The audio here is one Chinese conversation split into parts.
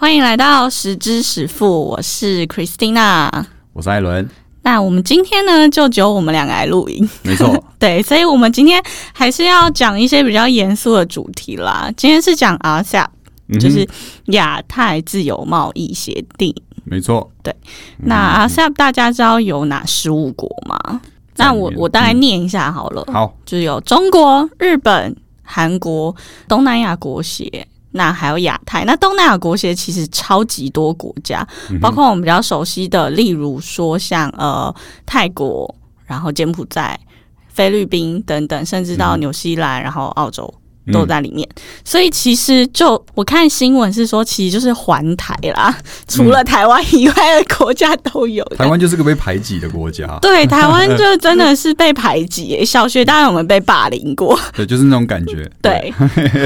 欢迎来到十知十富，我是 Christina，我是艾伦。那我们今天呢，就只有我们两个来录音，没错，对，所以我们今天还是要讲一些比较严肃的主题啦。今天是讲 RCEP，就是亚太自由贸易协定，没错。对，那 RCEP 大家知道有哪十五国吗？那我我大概念一下好了，好，就有中国、日本、韩国、东南亚国协。那还有亚太，那东南亚国协其实超级多国家，包括我们比较熟悉的，例如说像呃泰国，然后柬埔寨、菲律宾等等，甚至到纽西兰，然后澳洲。都在里面，所以其实就我看新闻是说，其实就是环台啦，除了台湾以外的国家都有。台湾就是个被排挤的国家。对，台湾就 真的是被排挤。小学当然我们被霸凌过。对，就是那种感觉。对，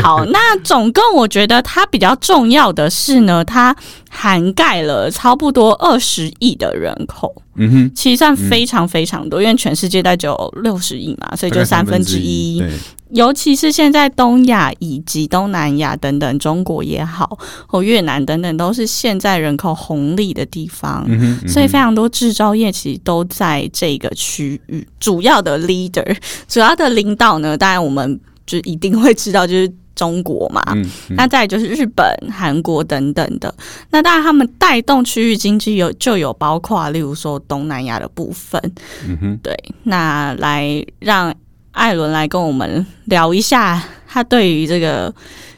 好，那总共我觉得它比较重要的是呢，它涵盖了差不多二十亿的人口。嗯哼，其实算非常非常多，因为全世界大概只有六十亿嘛，所以就三分之一。对。尤其是现在东亚以及东南亚等等，中国也好，或越南等等，都是现在人口红利的地方，所以非常多制造业其实都在这个区域。主要的 leader，主要的领导呢，当然我们就一定会知道，就是中国嘛。那再就是日本、韩国等等的。那当然，他们带动区域经济有就有包括，例如说东南亚的部分。嗯哼，对，那来让。艾伦来跟我们聊一下他对于这个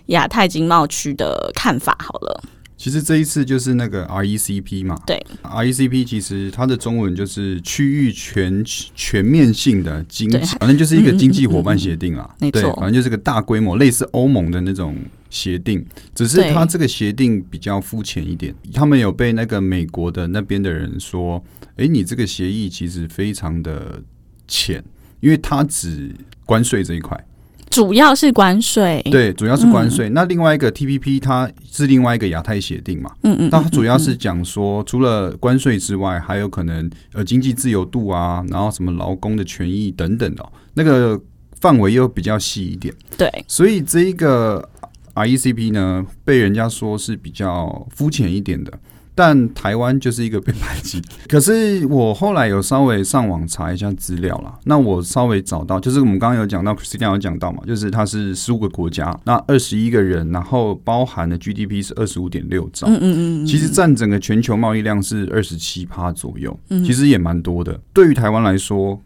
亚太经贸区的看法。好了，其实这一次就是那个 RECP 嘛，对，RECP 其实它的中文就是区域全全面性的经济，反正就是一个经济伙伴协定啊，没错，反正就是个大规模类似欧盟的那种协定，只是它这个协定比较肤浅一点。他们有被那个美国的那边的人说，哎，你这个协议其实非常的浅。因为它只关税这一块，主要是关税，对，主要是关税。那另外一个 T P P 它是另外一个亚太协定嘛，嗯嗯，它主要是讲说，除了关税之外，还有可能呃经济自由度啊，然后什么劳工的权益等等的，那个范围又比较细一点。对，所以这一个 R E C P 呢，被人家说是比较肤浅一点的。但台湾就是一个被排挤，可是我后来有稍微上网查一下资料啦，那我稍微找到，就是我们刚刚有讲到，Christian 有讲到嘛，就是它是十五个国家，那二十一个人，然后包含的 GDP 是二十五点六兆，嗯嗯嗯，其实占整个全球贸易量是二十七趴左右，其实也蛮多的。对于台湾来说，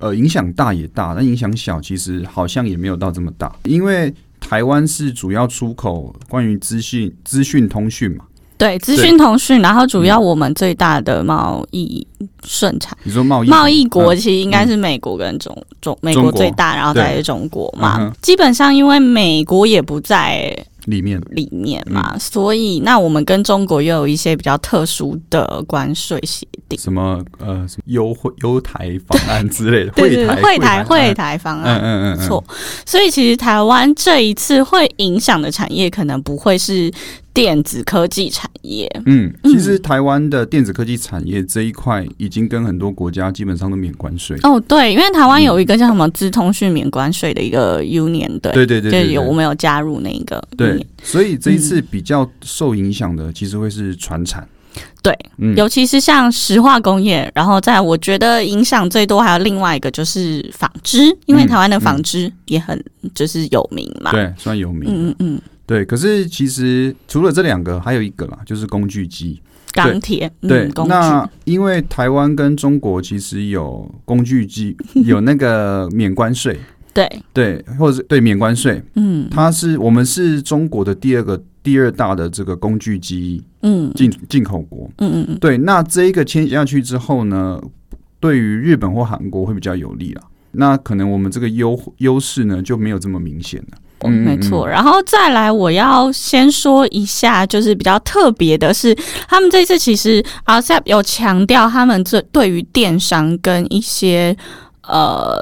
呃，影响大也大，但影响小，其实好像也没有到这么大，因为台湾是主要出口关于资讯、资讯通讯嘛。对，资讯通讯，然后主要我们最大的贸易顺产，你说贸易贸易国其实应该是美国跟中中美国最大，然后再是中国嘛。基本上因为美国也不在。里面里面。嘛，所以那我们跟中国又有一些比较特殊的关税协定，什么呃什么优惠优台方案之类的，对对会台会台方案，嗯嗯嗯，错。所以其实台湾这一次会影响的产业，可能不会是电子科技产业。嗯，其实台湾的电子科技产业这一块，已经跟很多国家基本上都免关税。哦，对，因为台湾有一个叫什么资通讯免关税的一个 Union，对。对对对，有我们有加入那个对。所以这一次比较受影响的，其实会是船产，对，尤其是像石化工业，然后在我觉得影响最多还有另外一个就是纺织，因为台湾的纺织也很就是有名嘛，对，算有名，嗯嗯嗯，对。可是其实除了这两个，还有一个啦，就是工具机、钢铁，对。那因为台湾跟中国其实有工具机 有那个免关税。对。对，或者是对免关税，嗯，它是我们是中国的第二个第二大的这个工具机，嗯，进进口国，嗯嗯嗯，对，那这一个签下去之后呢，对于日本或韩国会比较有利了，那可能我们这个优优势呢就没有这么明显了，嗯，没错，然后再来我要先说一下，就是比较特别的是，他们这次其实 RCEP 有强调他们这对于电商跟一些呃。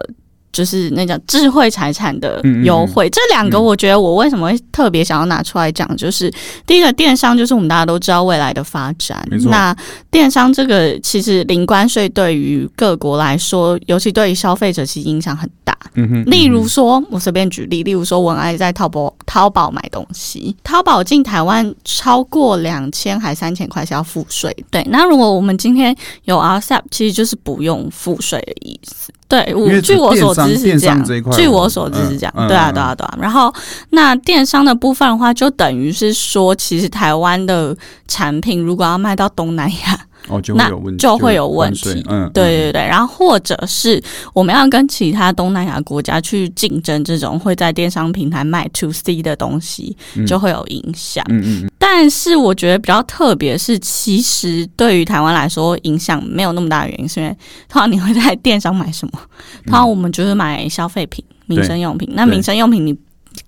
就是那叫智慧财产的优惠，这两个我觉得我为什么会特别想要拿出来讲，就是第一个电商，就是我们大家都知道未来的发展。那电商这个其实零关税对于各国来说，尤其对于消费者其实影响很大。嗯哼。例如说，我随便举例，例如说文爱在淘宝淘宝买东西，淘宝进台湾超过两千还三千块是要付税。对。那如果我们今天有 RCEP，其实就是不用付税的意思。对，我据我所知是这样。据我所知是这样。对啊，对啊，对啊。然后，那电商的部分的话，就等于是说，其实台湾的产品如果要卖到东南亚。哦，就会有问题，就会有问题。嗯，对对对。然后或者是我们要跟其他东南亚国家去竞争，这种会在电商平台卖 to C 的东西，就会有影响。嗯嗯嗯。但是我觉得比较特别是，其实对于台湾来说，影响没有那么大的原因，是因为通常你会在电商买什么？通常我们就是买消费品、民生用品。那民生用品你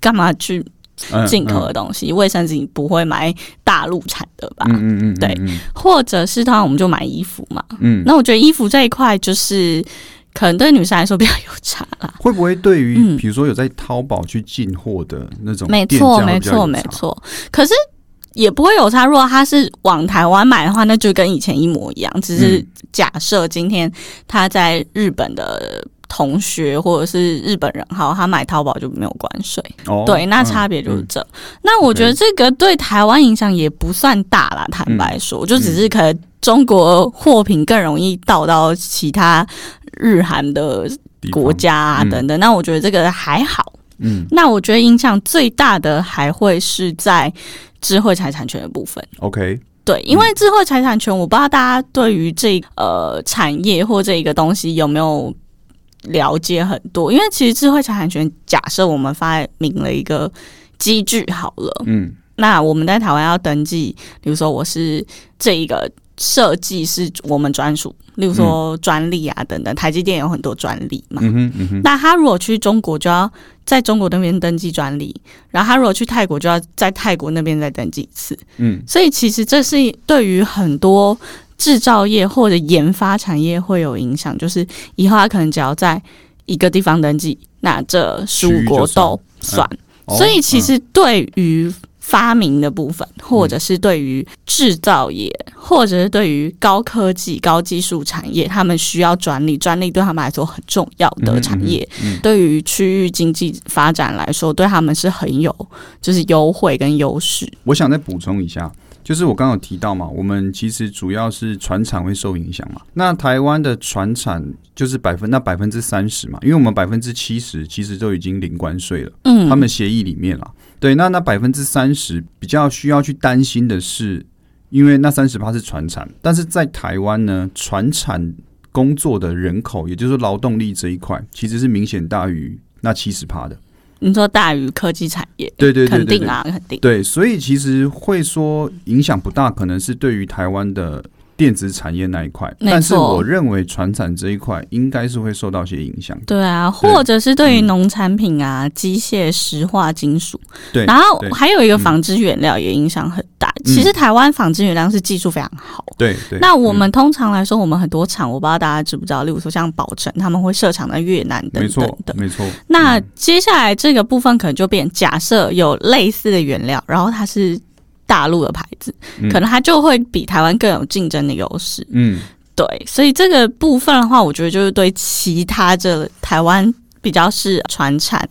干嘛去？进口的东西，卫生纸不会买大陆产的吧？嗯嗯嗯，对，或者是当然我们就买衣服嘛。嗯，那我觉得衣服这一块就是可能对女生来说比较有差啦。会不会对于比如说有在淘宝去进货的那种，没错没错没错。可是也不会有差。如果他是往台湾买的话，那就跟以前一模一样。只是假设今天他在日本的。同学或者是日本人，好，他买淘宝就没有关税。哦，对，那差别就是这。那我觉得这个对台湾影响也不算大啦，坦白说，就只是可能中国货品更容易到到其他日韩的国家啊等等。那我觉得这个还好。嗯，那我觉得影响最大的还会是在智慧财产权的部分。OK，对，因为智慧财产权，我不知道大家对于这呃产业或这一个东西有没有。了解很多，因为其实智慧财产权，假设我们发明了一个机制好了，嗯，那我们在台湾要登记，比如说我是这一个设计是我们专属，例如说专利啊等等，台积电有很多专利嘛，嗯哼嗯哼，那他如果去中国就要在中国那边登记专利，然后他如果去泰国就要在泰国那边再登记一次，嗯，所以其实这是对于很多。制造业或者研发产业会有影响，就是以后他可能只要在一个地方登记，那这十五国都算。所以其实对于发明的部分，或者是对于制造业，或者是对于高科技、高技术产业，他们需要专利，专利对他们来说很重要的产业。对于区域经济发展来说，对他们是很有就是优惠跟优势。我想再补充一下。就是我刚刚有提到嘛，我们其实主要是船产会受影响嘛。那台湾的船产就是百分那百分之三十嘛，因为我们百分之七十其实都已经零关税了。嗯，他们协议里面啦。对，那那百分之三十比较需要去担心的是，因为那三十趴是船产，但是在台湾呢，船产工作的人口，也就是劳动力这一块，其实是明显大于那七十趴的。你说大于科技产业，对对对，肯定啊，肯定。对，所以其实会说影响不大，可能是对于台湾的。电子产业那一块，但是我认为船产这一块应该是会受到一些影响。对啊，或者是对于农产品啊、机械、石化、金属。对，然后还有一个纺织原料也影响很大。其实台湾纺织原料是技术非常好。对对。那我们通常来说，我们很多厂，我不知道大家知不知道，例如说像宝成，他们会设厂在越南等等的。没错。那接下来这个部分可能就变，假设有类似的原料，然后它是。大陆的牌子，可能它就会比台湾更有竞争的优势。嗯，对，所以这个部分的话，我觉得就是对其他这台湾比较是传产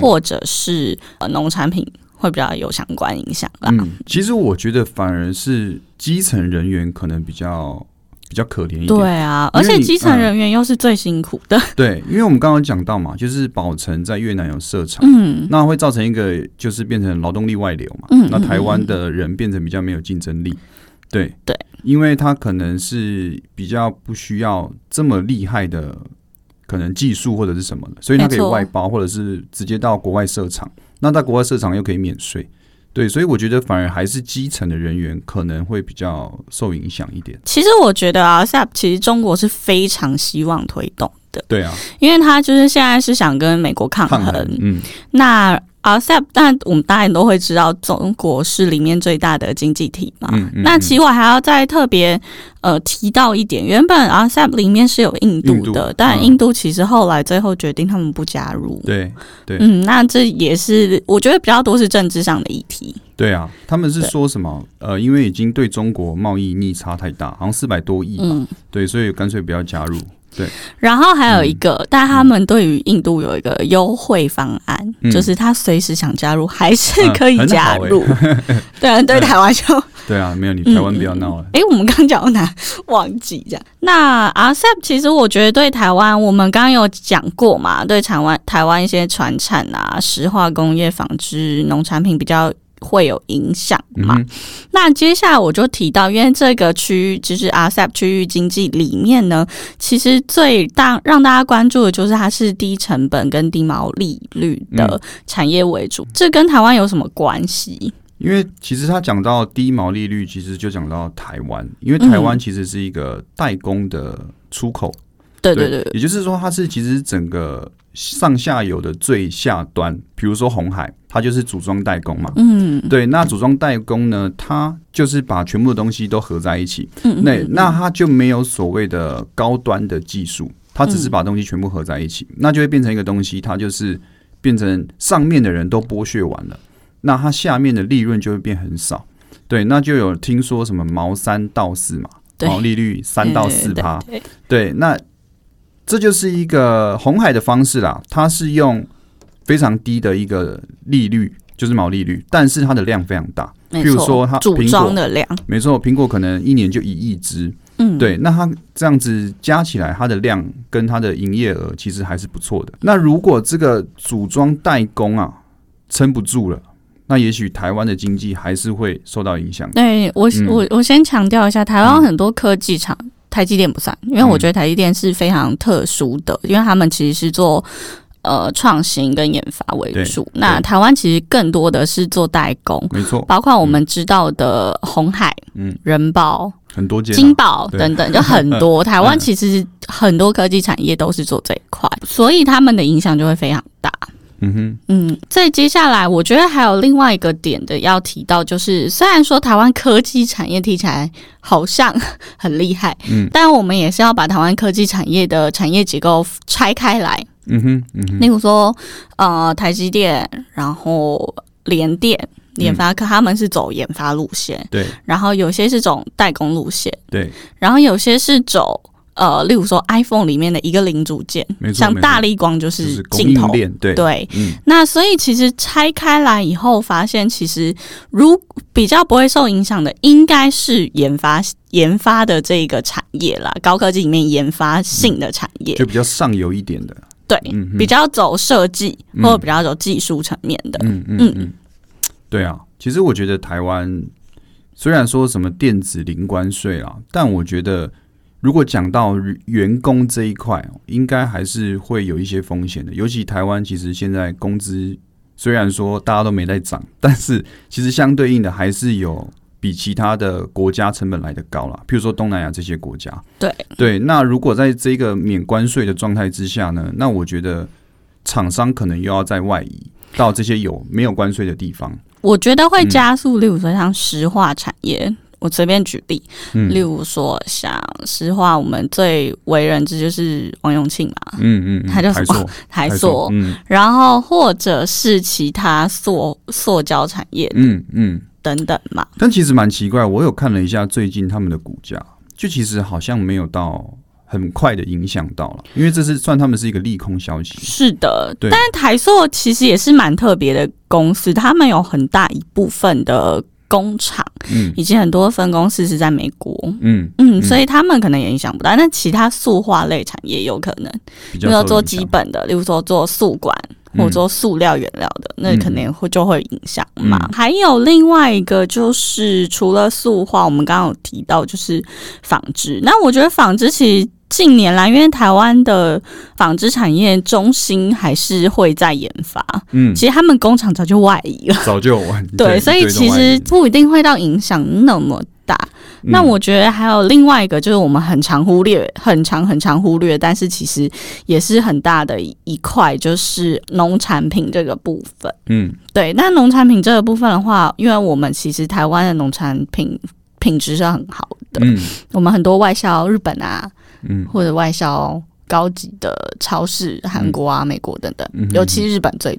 或者是农产品会比较有相关影响啦。嗯，其实我觉得反而是基层人员可能比较。比较可怜一点，对啊，而且基层人员又是最辛苦的。对，因为我们刚刚讲到嘛，就是宝城在越南有设厂，嗯，那会造成一个就是变成劳动力外流嘛，嗯，那台湾的人变成比较没有竞争力，对对，因为他可能是比较不需要这么厉害的可能技术或者是什么的，所以他可以外包或者是直接到国外设厂，那在国外设厂又可以免税。对，所以我觉得反而还是基层的人员可能会比较受影响一点。其实我觉得啊，下其实中国是非常希望推动的，对啊，因为他就是现在是想跟美国抗衡。嗯，那。RCEP，但我们当然都会知道，中国是里面最大的经济体嘛。那其实我还要再特别呃提到一点，原本 RCEP 里面是有印度的，但印度其实后来最后决定他们不加入。对对，嗯，那这也是我觉得比较多是政治上的议题。对啊，他们是说什么？呃，因为已经对中国贸易逆差太大，好像四百多亿吧。对，所以干脆不要加入。对，然后还有一个，但他们对于印度有一个优惠方案，就是他随时想加入还是可以加入。对啊，对台湾就对啊，没有你台湾不要闹了。哎，我们刚讲到哪？忘记这样。那 RCEP 其实我觉得对台湾，我们刚刚有讲过嘛，对台湾台湾一些船产啊、石化工业、纺织、农产品比较。会有影响嘛？那接下来我就提到，因为这个区域就是 RCEP 区域经济里面呢，其实最大让大家关注的就是它是低成本跟低毛利率的产业为主。这跟台湾有什么关系？因为其实他讲到低毛利率，其实就讲到台湾，因为台湾其实是一个代工的出口。对对对，也就是说，它是其实整个。上下游的最下端，比如说红海，它就是组装代工嘛。嗯，对。那组装代工呢，它就是把全部的东西都合在一起。嗯，那那它就没有所谓的高端的技术，它只是把东西全部合在一起，那就会变成一个东西，它就是变成上面的人都剥削完了，那它下面的利润就会变很少。对，那就有听说什么毛三到四嘛，毛利率三到四趴。对，那。这就是一个红海的方式啦，它是用非常低的一个利率，就是毛利率，但是它的量非常大。譬如说，它组装的量，没错，苹果可能一年就一亿只。嗯，对，那它这样子加起来，它的量跟它的营业额其实还是不错的。那如果这个组装代工啊撑不住了，那也许台湾的经济还是会受到影响。对我，我我先强调一下，台湾很多科技厂。台积电不算，因为我觉得台积电是非常特殊的，因为他们其实是做呃创新跟研发为主。那台湾其实更多的是做代工，没错，包括我们知道的红海、嗯、人保、很多金宝等等，就很多。台湾其实很多科技产业都是做这一块，所以他们的影响就会非常大。嗯哼，嗯，在接下来，我觉得还有另外一个点的要提到，就是虽然说台湾科技产业听起来好像很厉害，嗯，但我们也是要把台湾科技产业的产业结构拆开来。嗯哼，嗯哼，例如说，呃，台积电，然后联电、联发科，他们是走研发路线，对，然后有些是走代工路线，对，然后有些是走。呃，例如说 iPhone 里面的一个零组件，像大力光就是镜头，对。对。那所以其实拆开来以后，发现其实如比较不会受影响的，应该是研发研发的这个产业啦，高科技里面研发性的产业，就比较上游一点的，对，比较走设计或者比较走技术层面的。嗯嗯。嗯，对啊，其实我觉得台湾虽然说什么电子零关税啊，但我觉得。如果讲到员工这一块，应该还是会有一些风险的。尤其台湾其实现在工资虽然说大家都没在涨，但是其实相对应的还是有比其他的国家成本来的高了。譬如说东南亚这些国家，对对。那如果在这个免关税的状态之下呢，那我觉得厂商可能又要在外移到这些有没有关税的地方。我觉得会加速，例如说像石化产业。我随便举例，例如说像实话，我们最为人知就是王永庆嘛，嗯嗯，他叫什么 台塑，然后或者是其他塑塑胶产业，嗯嗯等等嘛。但其实蛮奇怪，我有看了一下最近他们的股价，就其实好像没有到很快的影响到了，因为这是算他们是一个利空消息。是的，但是台塑其实也是蛮特别的公司，他们有很大一部分的。工厂，嗯，以及很多分公司是在美国，嗯嗯，所以他们可能也影响不大。那其他塑化类产业有可能，比如说做基本的，例如说做塑管或者做塑料原料的，那肯定会就会影响嘛。还有另外一个就是，除了塑化，我们刚刚有提到就是纺织。那我觉得纺织其实。近年来，因为台湾的纺织产业中心还是会在研发，嗯，其实他们工厂早就外移了，早就外移 对，所以其实不一定会到影响那么大。那我觉得还有另外一个，就是我们很常忽略、很常、很常忽略，但是其实也是很大的一块，就是农产品这个部分。嗯，对。那农产品这个部分的话，因为我们其实台湾的农产品品质是很好的，嗯，我们很多外销日本啊，嗯，或者外销。高级的超市，韩国啊、美国等等，尤其日本最。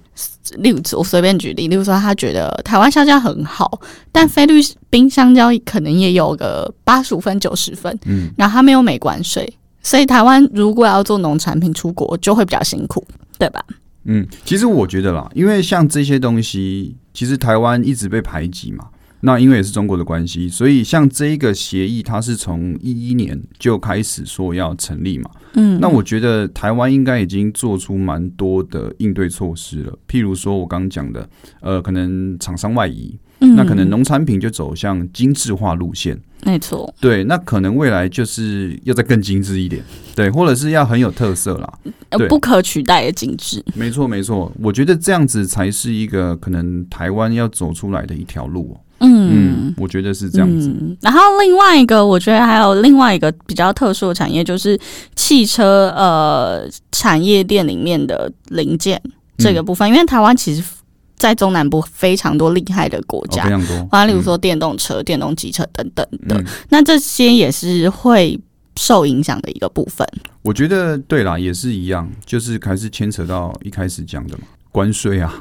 例如，我随便举例，例如说，他觉得台湾香蕉很好，但菲律宾香蕉可能也有个八十五分、九十分，嗯，然后他没有美关税，所以台湾如果要做农产品出国，就会比较辛苦，对吧？嗯，其实我觉得啦，因为像这些东西，其实台湾一直被排挤嘛。那因为也是中国的关系，所以像这一个协议，它是从一一年就开始说要成立嘛。嗯，那我觉得台湾应该已经做出蛮多的应对措施了。譬如说我刚刚讲的，呃，可能厂商外移，那可能农产品就走向精致化路线。没错，对，那可能未来就是要再更精致一点，对，或者是要很有特色啦，不可取代的精致。没错，没错，我觉得这样子才是一个可能台湾要走出来的一条路。嗯，我觉得是这样子。然后另外一个，我觉得还有另外一个比较特殊的产业，就是汽车呃产业链里面的零件这个部分。因为台湾其实，在中南部非常多厉害的国家，非常多。啊，例如说电动车、电动机车等等的，那这些也是会受影响的一个部分。我觉得对啦，也是一样，就是还是牵扯到一开始讲的嘛，关税啊。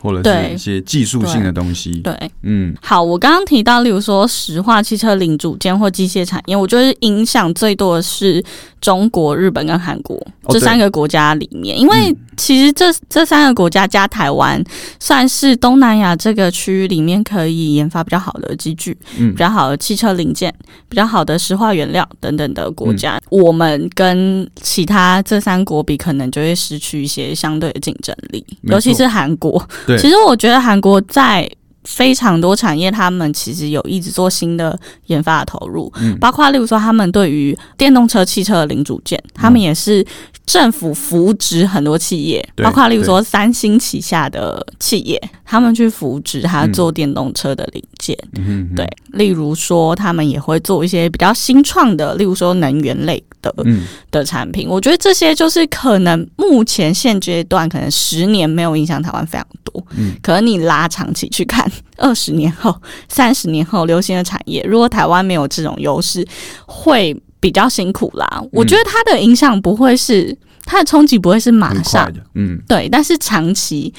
或者是一些技术性的东西。对，嗯，好，我刚刚提到，例如说石化、汽车零组件或机械产业，我觉得影响最多的是中国、日本跟韩国这三个国家里面，因为其实这这三个国家加台湾，算是东南亚这个区域里面可以研发比较好的机具、比较好的汽车零件、比较好的石化原料等等的国家。我们跟其他这三国比，可能就会失去一些相对的竞争力，尤其是韩国。其实我觉得韩国在非常多产业，他们其实有一直做新的研发的投入，包括例如说他们对于电动车汽车的零组件，他们也是政府扶植很多企业，包括例如说三星旗下的企业，他们去扶植他做电动车的零件。对，例如说他们也会做一些比较新创的，例如说能源类。的的产品，我觉得这些就是可能目前现阶段可能十年没有影响台湾非常多，嗯，可能你拉长期去看，二十年后、三十年后流行的产业，如果台湾没有这种优势，会比较辛苦啦。我觉得它的影响不会是它的冲击不会是马上，嗯，对，但是长期。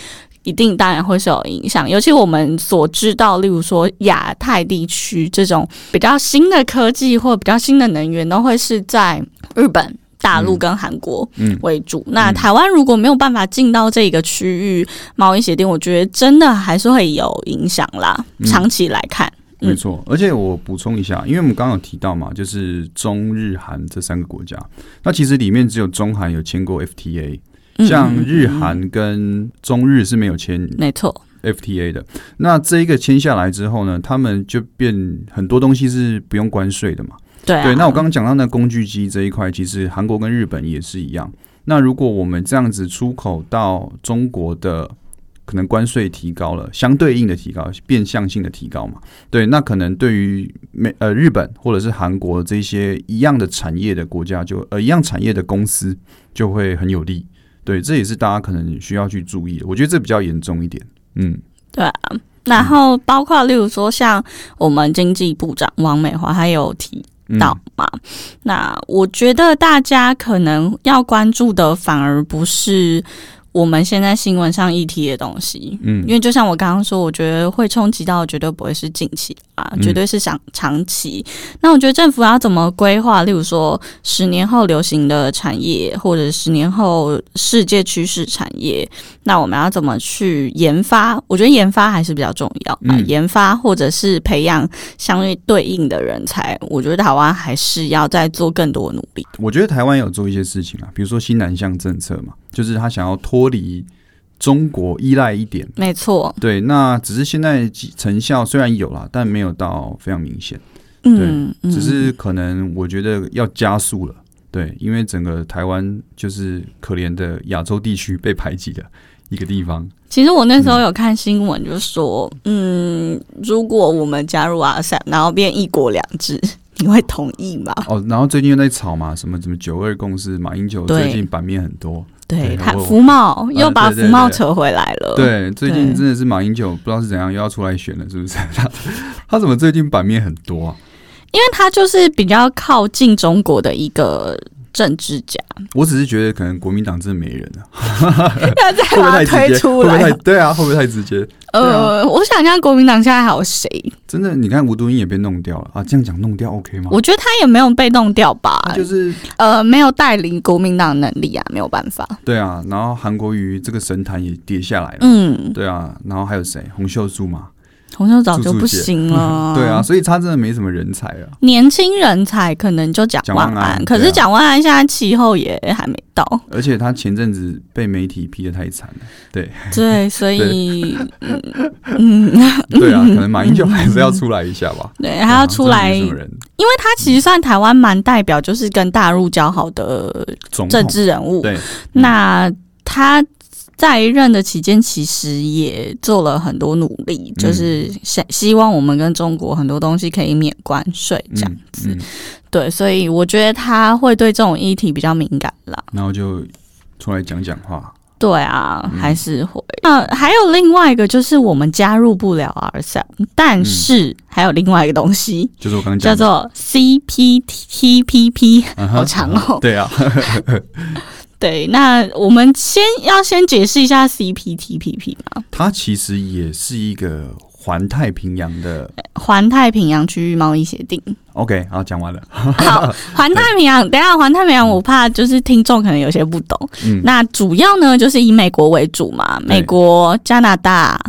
一定当然会是有影响，尤其我们所知道，例如说亚太地区这种比较新的科技或比较新的能源，都会是在日本、大陆跟韩国为主。那台湾如果没有办法进到这个区域贸易协定，我觉得真的还是会有影响啦。长期来看，没错。而且我补充一下，因为我们刚刚有提到嘛，就是中日韩这三个国家，那其实里面只有中韩有签过 FTA。像日韩跟中日是没有签，没错，FTA 的。那这一个签下来之后呢，他们就变很多东西是不用关税的嘛。对对。那我刚刚讲到那工具机这一块，其实韩国跟日本也是一样。那如果我们这样子出口到中国的，可能关税提高了，相对应的提高，变相性的提高嘛。对，那可能对于美呃日本或者是韩国这些一样的产业的国家，就呃一样产业的公司就会很有利。对，这也是大家可能需要去注意的。我觉得这比较严重一点。嗯，对啊。然后包括例如说，像我们经济部长王美华，他有提到嘛。那我觉得大家可能要关注的，反而不是。我们现在新闻上议题的东西，嗯，因为就像我刚刚说，我觉得会冲击到，绝对不会是近期啊，绝对是想长期。那我觉得政府要怎么规划？例如说，十年后流行的产业，或者十年后世界趋势产业，那我们要怎么去研发？我觉得研发还是比较重要啊，研发或者是培养相对对应的人才，我觉得台湾还是要再做更多努力。我觉得台湾有做一些事情啊，比如说新南向政策嘛。就是他想要脱离中国依赖一点，没错。对，那只是现在成效虽然有了，但没有到非常明显。对，只是可能我觉得要加速了。对，因为整个台湾就是可怜的亚洲地区被排挤的一个地方。其实我那时候有看新闻，就说，嗯，如果我们加入 RCEP，然后变一国两制，你会同意吗？哦，然后最近又在吵嘛，什么什么九二共识，马英九最近版面很多。对他福茂又把福茂扯回来了。对，最近真的是马英九不知道是怎样又要出来选了，是不是？他他怎么最近版面很多啊？因为他就是比较靠近中国的一个。政治家，我只是觉得可能国民党真的没人了，要再把他 推出来，对啊，会不会太直接？呃，我想想，国民党现在还有谁？真的，你看吴敦义也被弄掉了啊！这样讲弄掉 OK 吗？我觉得他也没有被弄掉吧，就是呃，没有带领国民党能力啊，没有办法。对啊，然后韩国瑜这个神坛也跌下来了，嗯，对啊，然后还有谁？洪秀柱嘛。洪秀早就不行了，对啊，所以他真的没什么人才啊。年轻人才可能就蒋万安，可是蒋万安现在气候也还没到，而且他前阵子被媒体批的太惨了，对。对，所以 嗯，对啊，可能马英九还是要出来一下吧，对，还要出来，因为他其实算台湾蛮代表，就是跟大陆交好的政治人。物，对，那他。在任的期间，其实也做了很多努力，就是希希望我们跟中国很多东西可以免关税这样子。对，所以我觉得他会对这种议题比较敏感啦。然后就出来讲讲话。对啊，还是会。那还有另外一个，就是我们加入不了 RCEP，但是还有另外一个东西，就是我刚叫做 CPTPP，好长哦。对啊。对，那我们先要先解释一下 CPTPP 嘛。它其实也是一个环太平洋的环太平洋区域贸易协定。OK，好，讲完了。好，环太平洋，等下环太平洋，我怕就是听众可能有些不懂。嗯，那主要呢就是以美国为主嘛，美国、加拿大。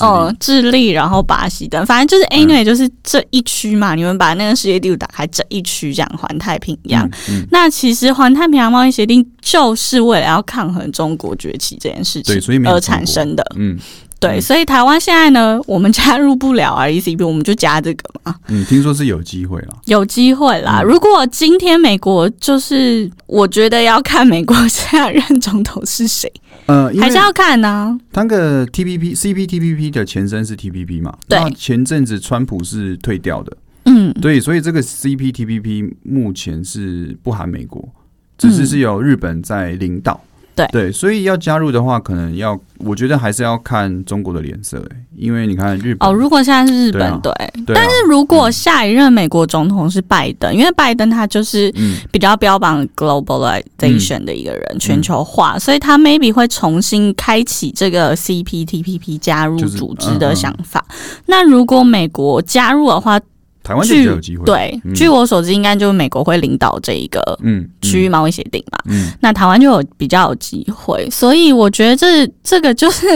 哦，智利，然后巴西等，反正就是 A 内就是这一区嘛。你们把那个世界地图打开，这一区这样环太平洋。那其实环太平洋贸易协定就是为了要抗衡中国崛起这件事情，所以而产生的。嗯。对，所以台湾现在呢，我们加入不了 RCEP，我们就加这个嘛。嗯，听说是有机会了，有机会啦。如果今天美国就是，我觉得要看美国下任总统是谁，呃，还是要看呢。那个 TPP、CPTPP 的前身是 TPP 嘛？对。前阵子川普是退掉的，嗯，对，所以这个 CPTPP 目前是不含美国，只是是由日本在领导。对。对，所以要加入的话，可能要我觉得还是要看中国的脸色哎，因为你看日本。哦，如果现在是日本对，但是如果下一任美国总统是拜登，因为拜登他就是比较标榜 globalization 的一个人，全球化，所以他 maybe 会重新开启这个 CPTPP 加入组织的想法。那如果美国加入的话，台湾就有机会。对，据我所知，应该就是美国会领导这一个嗯区域贸易协定嘛。嗯，那台湾就有比较有机会，所以我觉得这这个就是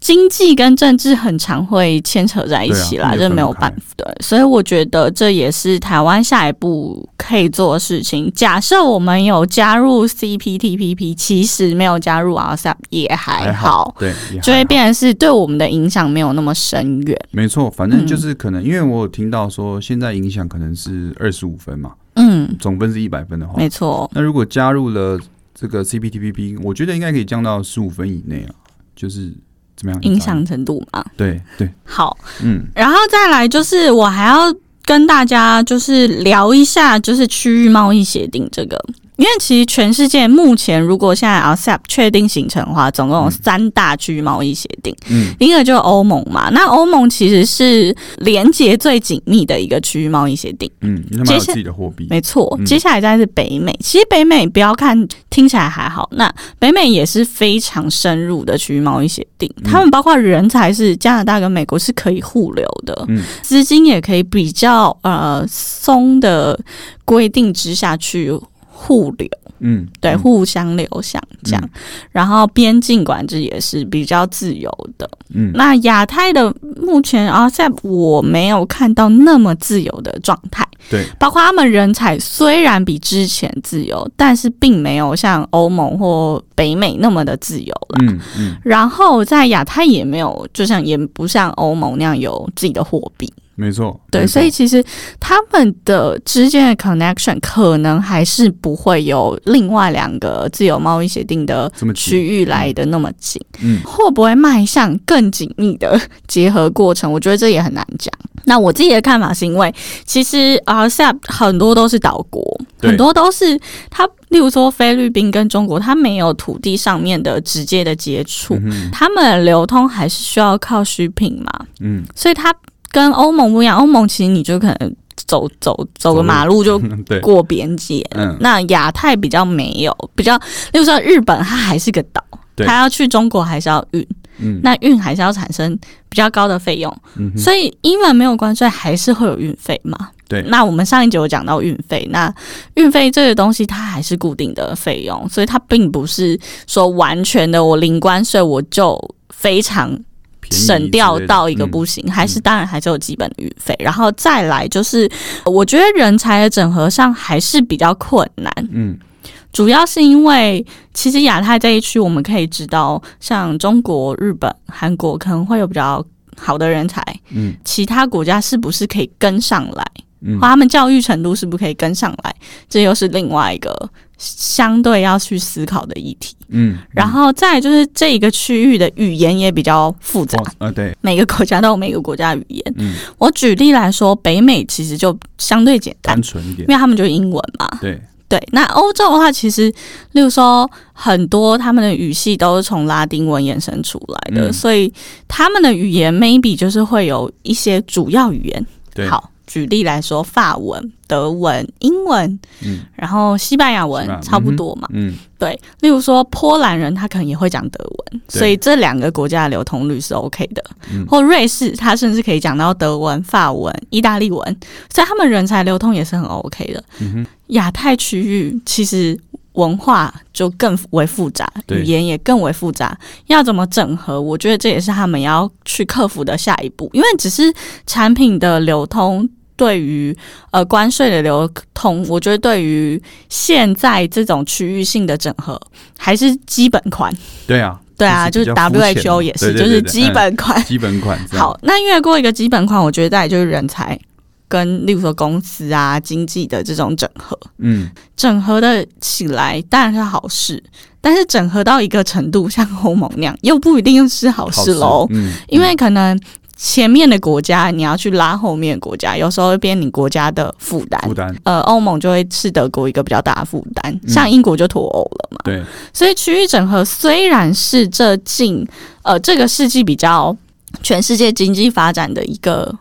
经济跟政治很常会牵扯在一起啦，这没有办法。对，所以我觉得这也是台湾下一步可以做的事情。假设我们有加入 CPTPP，其实没有加入 RCEP 也还好，对，就会变成是对我们的影响没有那么深远。没错，反正就是可能，因为我有听到说。现在影响可能是二十五分嘛，嗯，总分是一百分的话，没错。那如果加入了这个 CPTPP，我觉得应该可以降到十五分以内啊，就是怎么样？影响程度嘛？对对。好，嗯，然后再来就是我还要跟大家就是聊一下，就是区域贸易协定这个。因为其实全世界目前，如果现在 RCEP 确定形成的话，总共有三大区域贸易协定。嗯，一个就是欧盟嘛，那欧盟其实是连接最紧密的一个区域贸易协定。嗯，接下来自己的货币，没错。接下来再是北美，其实北美不要看听起来还好，那北美也是非常深入的区域贸易协定。他们包括人才是加拿大跟美国是可以互流的，嗯，资金也可以比较呃松的规定之下去。互流，嗯，对，互相流向这样，然后边境管制也是比较自由的，嗯，那亚太的目前啊，在我没有看到那么自由的状态，对，包括他们人才虽然比之前自由，但是并没有像欧盟或北美那么的自由了，嗯嗯，然后在亚太也没有，就像也不像欧盟那样有自己的货币。没错，对，所以其实他们的之间的 connection 可能还是不会有另外两个自由贸易协定的区域来的那么紧，嗯，会不会迈向更紧密的结合过程？我觉得这也很难讲。那我自己的看法是因为，其实 RCEP 很多都是岛国，很多都是它，例如说菲律宾跟中国，它没有土地上面的直接的接触，他们流通还是需要靠需品嘛。嗯，所以它跟欧盟不一样，欧盟其实你就可能走走走个马路就 过边界。嗯，那亚太比较没有，比较，例如说日本，它还是个岛，它要去中国还是要运。那运还是要产生比较高的费用，所以英文没有关税还是会有运费嘛？对。那我们上一集有讲到运费，那运费这个东西它还是固定的费用，所以它并不是说完全的我零关税我就非常省掉到一个不行，还是当然还是有基本的运费。然后再来就是，我觉得人才的整合上还是比较困难。嗯。主要是因为，其实亚太这一区，我们可以知道，像中国、日本、韩国可能会有比较好的人才，嗯，其他国家是不是可以跟上来？嗯，他们教育程度是不是可以跟上来？这又是另外一个相对要去思考的议题。嗯，然后再就是这一个区域的语言也比较复杂啊，对，每个国家都有每个国家语言。嗯，我举例来说，北美其实就相对简单，单纯一点，因为他们就英文嘛。对。对，那欧洲的话，其实，例如说，很多他们的语系都是从拉丁文衍生出来的，所以他们的语言 maybe 就是会有一些主要语言。好，举例来说，法文、德文、英文，嗯，然后西班牙文差不多嘛，嗯，对。例如说，波兰人他可能也会讲德文，所以这两个国家的流通率是 OK 的。或瑞士，他甚至可以讲到德文、法文、意大利文，所以他们人才流通也是很 OK 的。嗯。亚太区域其实文化就更为复杂，语言也更为复杂，要怎么整合？我觉得这也是他们要去克服的下一步。因为只是产品的流通，对于呃关税的流通，我觉得对于现在这种区域性的整合还是基本款。对啊，对啊，就是 WHO 也是，就是基本款，基本款。好，那越过一个基本款，我觉得再就是人才。跟例如说公司啊、经济的这种整合，嗯，整合的起来当然是好事，但是整合到一个程度，像欧盟那样，又不一定是好事喽。嗯，因为可能前面的国家你要去拉后面的国家，有时候会变你国家的负担。负担，呃，欧盟就会是德国一个比较大的负担，像英国就脱欧了嘛。对，所以区域整合虽然是这近呃这个世纪比较全世界经济发展的一个。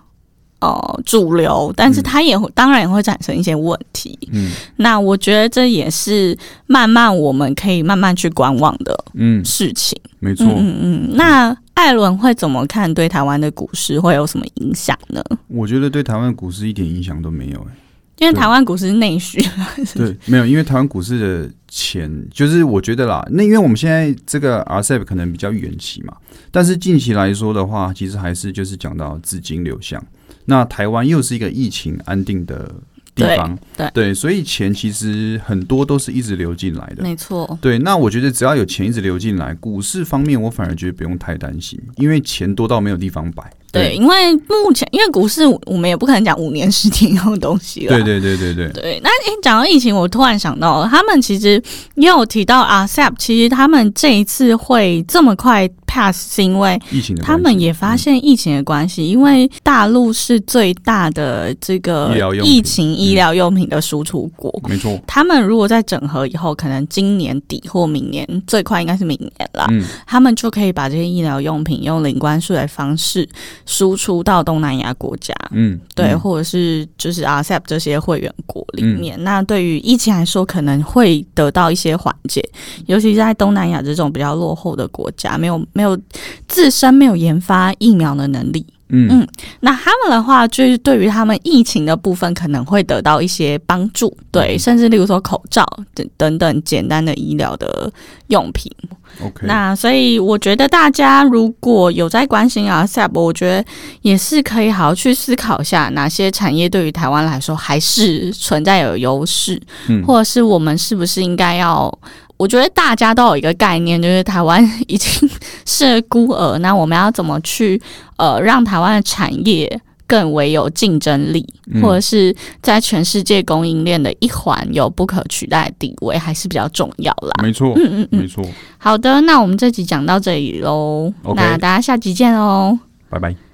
呃，主流，但是它也会，当然也会产生一些问题。嗯，那我觉得这也是慢慢我们可以慢慢去观望的，嗯，事情。没错，嗯嗯。那艾伦会怎么看？对台湾的股市会有什么影响呢？我觉得对台湾股市一点影响都没有，哎，因为台湾股市内需。对，没有，因为台湾股市的钱，就是我觉得啦，那因为我们现在这个 RCEP 可能比较远期嘛，但是近期来说的话，其实还是就是讲到资金流向。那台湾又是一个疫情安定的地方，对对，所以钱其实很多都是一直流进来的，没错。对，那我觉得只要有钱一直流进来，股市方面我反而觉得不用太担心，因为钱多到没有地方摆。对，因为目前因为股市，我们也不可能讲五年、十年后的东西了。对对对对对。对，那诶，讲到疫情，我突然想到，他们其实也有提到啊，SAP，其实他们这一次会这么快。pass 是因为疫情，他们也发现疫情的关系，因为大陆是最大的这个疫情医疗用品的输出国，没错。他们如果在整合以后，可能今年底或明年，最快应该是明年了，他们就可以把这些医疗用品用零关税的方式输出到东南亚国家，嗯，对，或者是就是 RCEP 这些会员国里面。那对于疫情来说，可能会得到一些缓解，尤其是在东南亚这种比较落后的国家，没有。没有自身没有研发疫苗的能力，嗯嗯，那他们的话就是对于他们疫情的部分可能会得到一些帮助，对，甚至例如说口罩等等等简单的医疗的用品。OK，那所以我觉得大家如果有在关心 RCEP，我觉得也是可以好好去思考一下哪些产业对于台湾来说还是存在有优势，嗯，或者是我们是不是应该要。我觉得大家都有一个概念，就是台湾已经是孤儿，那我们要怎么去呃让台湾的产业更为有竞争力，或者是在全世界供应链的一环有不可取代的地位，还是比较重要啦。没错，嗯嗯嗯，没错。好的，那我们这集讲到这里喽，那大家下集见喽，拜拜。